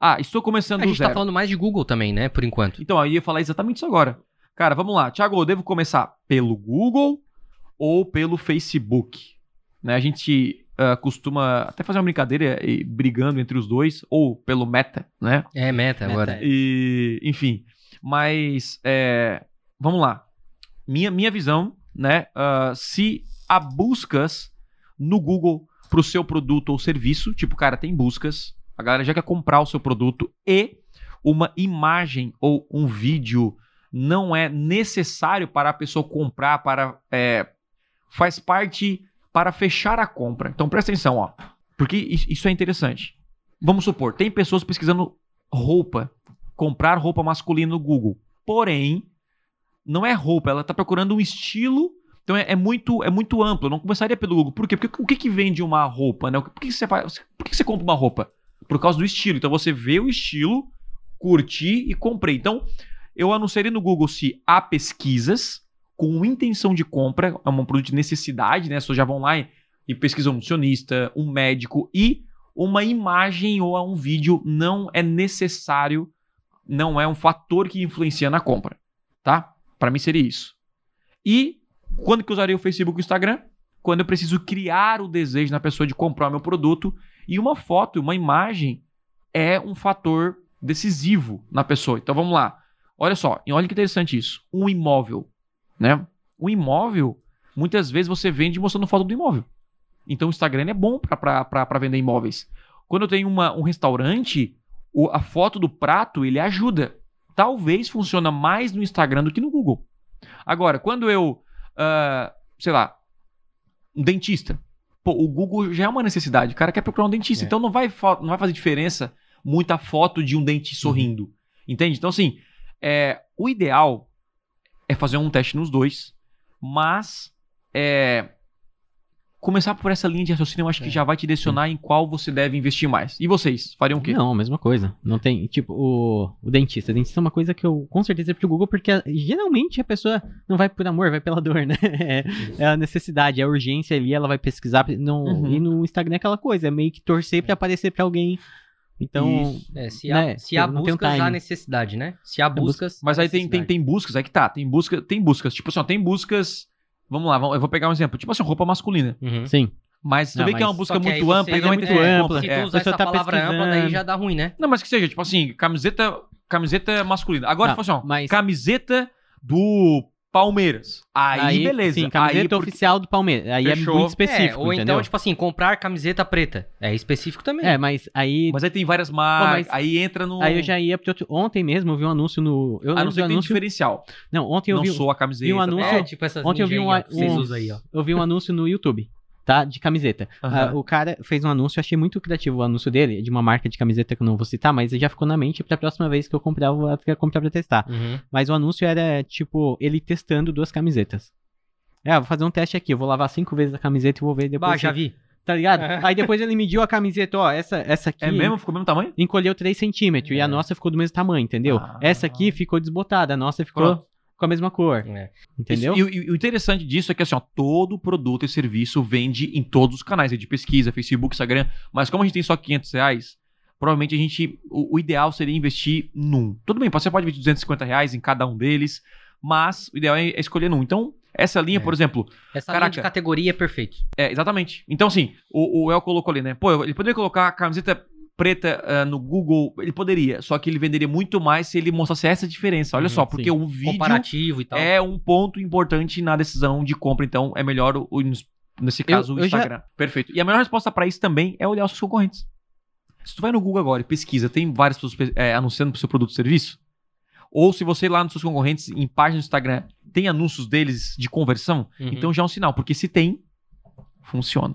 Ah, estou começando A do gente zero. tá falando mais de Google também, né? Por enquanto. Então, aí eu ia falar exatamente isso agora. Cara, vamos lá. Thiago, eu devo começar pelo Google ou pelo Facebook? Né, a gente ah, costuma até fazer uma brincadeira e brigando entre os dois, ou pelo Meta, né? É meta, Meta, agora. é. E, enfim. Mas, é, vamos lá. Minha, minha visão, né? ah, se há buscas no Google pro seu produto ou serviço, tipo, cara, tem buscas, a galera já quer comprar o seu produto e uma imagem ou um vídeo não é necessário para a pessoa comprar, para é, faz parte para fechar a compra. Então presta atenção, ó, porque is- isso é interessante. Vamos supor, tem pessoas pesquisando roupa, comprar roupa masculina no Google. Porém, não é roupa, ela está procurando um estilo. Então é, é muito é muito amplo. Eu não começaria pelo Google. Por quê? Porque o que, que vende uma roupa, né? Por que, que você faz? Por que, que você compra uma roupa? Por causa do estilo. Então você vê o estilo, curti e comprei. Então eu anunciaria no Google se há pesquisas com intenção de compra, é um produto de necessidade, né? As pessoas já vão lá e, e pesquisam um nutricionista, um médico e uma imagem ou um vídeo não é necessário, não é um fator que influencia na compra, tá? Para mim seria isso. E quando que eu usaria o Facebook e o Instagram? Quando eu preciso criar o desejo na pessoa de comprar o meu produto e uma foto, uma imagem é um fator decisivo na pessoa. Então vamos lá. Olha só, e olha que interessante isso. Um imóvel, né? Um imóvel, muitas vezes você vende mostrando foto do imóvel. Então o Instagram é bom para vender imóveis. Quando eu tenho uma- um restaurante, o- a foto do prato ele ajuda. Talvez funciona mais no Instagram do que no Google. Agora, quando eu, ah, sei lá, um dentista, pô, o Google já é uma necessidade. O cara quer procurar um dentista, É. então não vai, não vai fazer diferença muita foto de um dente sorrindo. Entende? Então, assim, é, o ideal é fazer um teste nos dois, mas é, começar por essa linha de raciocínio eu acho que É. já vai te direcionar em qual você deve investir mais. E vocês, fariam o quê? Não, a mesma coisa. Não tem, tipo, o, o dentista. O dentista é uma coisa que eu com certeza é pro Google, porque a- geralmente a pessoa não vai por amor, vai pela dor, né? É, é a necessidade, é a urgência ali, ela vai pesquisar. Não, Uhum. E no Instagram é aquela coisa, é meio que torcer pra aparecer pra alguém. Então. É, se há, Né, se há buscas, há necessidade, né? Se há busca- buscas. Mas aí tem, tem, tem buscas, aí que tá, tem busca, tem buscas. Tipo assim, ó, tem buscas. Vamos lá, vamos- eu vou pegar um exemplo. Tipo assim, roupa masculina. Uhum. sim. Mas você Não, vê que é uma busca muito ampla é muito em ampla. Se É. tu usar Você essa tá palavra ampla, daí já dá ruim, né? Não, mas que seja, tipo assim, camiseta, camiseta masculina. Agora, Não, tipo assim, ó, mas- camiseta do Palmeiras. Aí, beleza. Sim, camiseta aí, porque- oficial do Palmeiras. Aí Fechou. é muito específico, é, ou entendeu? então, tipo assim, comprar camiseta preta. É específico também. É, mas aí, Mas aí tem várias marcas, mas- aí entra no... aí eu já ia pro outro... Ontem mesmo eu vi um anúncio no... Eu A não que tem anúncio... diferencial. Não, ontem eu não vi... sou a camiseta. vi um anúncio- É, tipo essas Ontem eu vi um, aí, um- aí, ó. eu vi um anúncio no YouTube, tá? De camiseta. Aham. Ah, o cara fez um anúncio, eu achei muito criativo o anúncio dele, de uma marca de camiseta que eu não vou citar, mas já ficou na mente pra próxima vez que eu comprar, eu vou comprar pra testar. Uhum. Mas o anúncio era, tipo, ele testando duas camisetas. É, vou fazer um teste aqui, eu vou lavar cinco vezes a camiseta e vou ver depois. Bah, já vi. Tá ligado? Aí depois ele mediu a camiseta, ó, essa, essa aqui É mesmo? Ficou do mesmo tamanho? encolheu 3 centímetros e É. a nossa ficou do mesmo tamanho, entendeu? Ah. Essa aqui ficou desbotada, a nossa ficou Pronto. Com a mesma cor, É. entendeu? Isso- e, o- e o interessante disso é que assim, ó, todo produto e serviço vende em todos os canais aí de pesquisa, Facebook, Instagram. Mas como a gente tem só 500 reais, provavelmente a gente. O, o ideal seria investir num. Tudo bem, você pode investir 250 reais em cada um deles, mas o ideal é, é escolher num. Então, essa linha, É. por exemplo, Essa Caraca. linha de categoria é perfeito. é, exatamente. Então, assim, o, o El colocou ali, né? Pô, ele poderia colocar a camiseta preta ah, no Google, ele poderia, só que ele venderia muito mais se ele mostrasse essa diferença. Olha Uhum, só, porque sim. um vídeo Comparativo e tal. é um ponto importante na decisão de compra, então é melhor, o, o- nesse caso, o eu já- Instagram. Perfeito. E a melhor resposta pra isso também é olhar os seus concorrentes. Se tu vai no Google agora e pesquisa, tem várias pessoas pe- é, anunciando pro seu produto ou serviço? Ou se você lá nos seus concorrentes, em páginas do Instagram, tem anúncios deles de conversão, Uhum. então já é um sinal, porque se tem, funciona.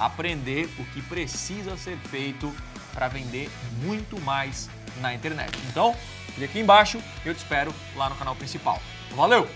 aprender o que precisa ser feito para vender muito mais na internet. Então, clica aqui embaixo, eu te espero lá no canal principal. Valeu!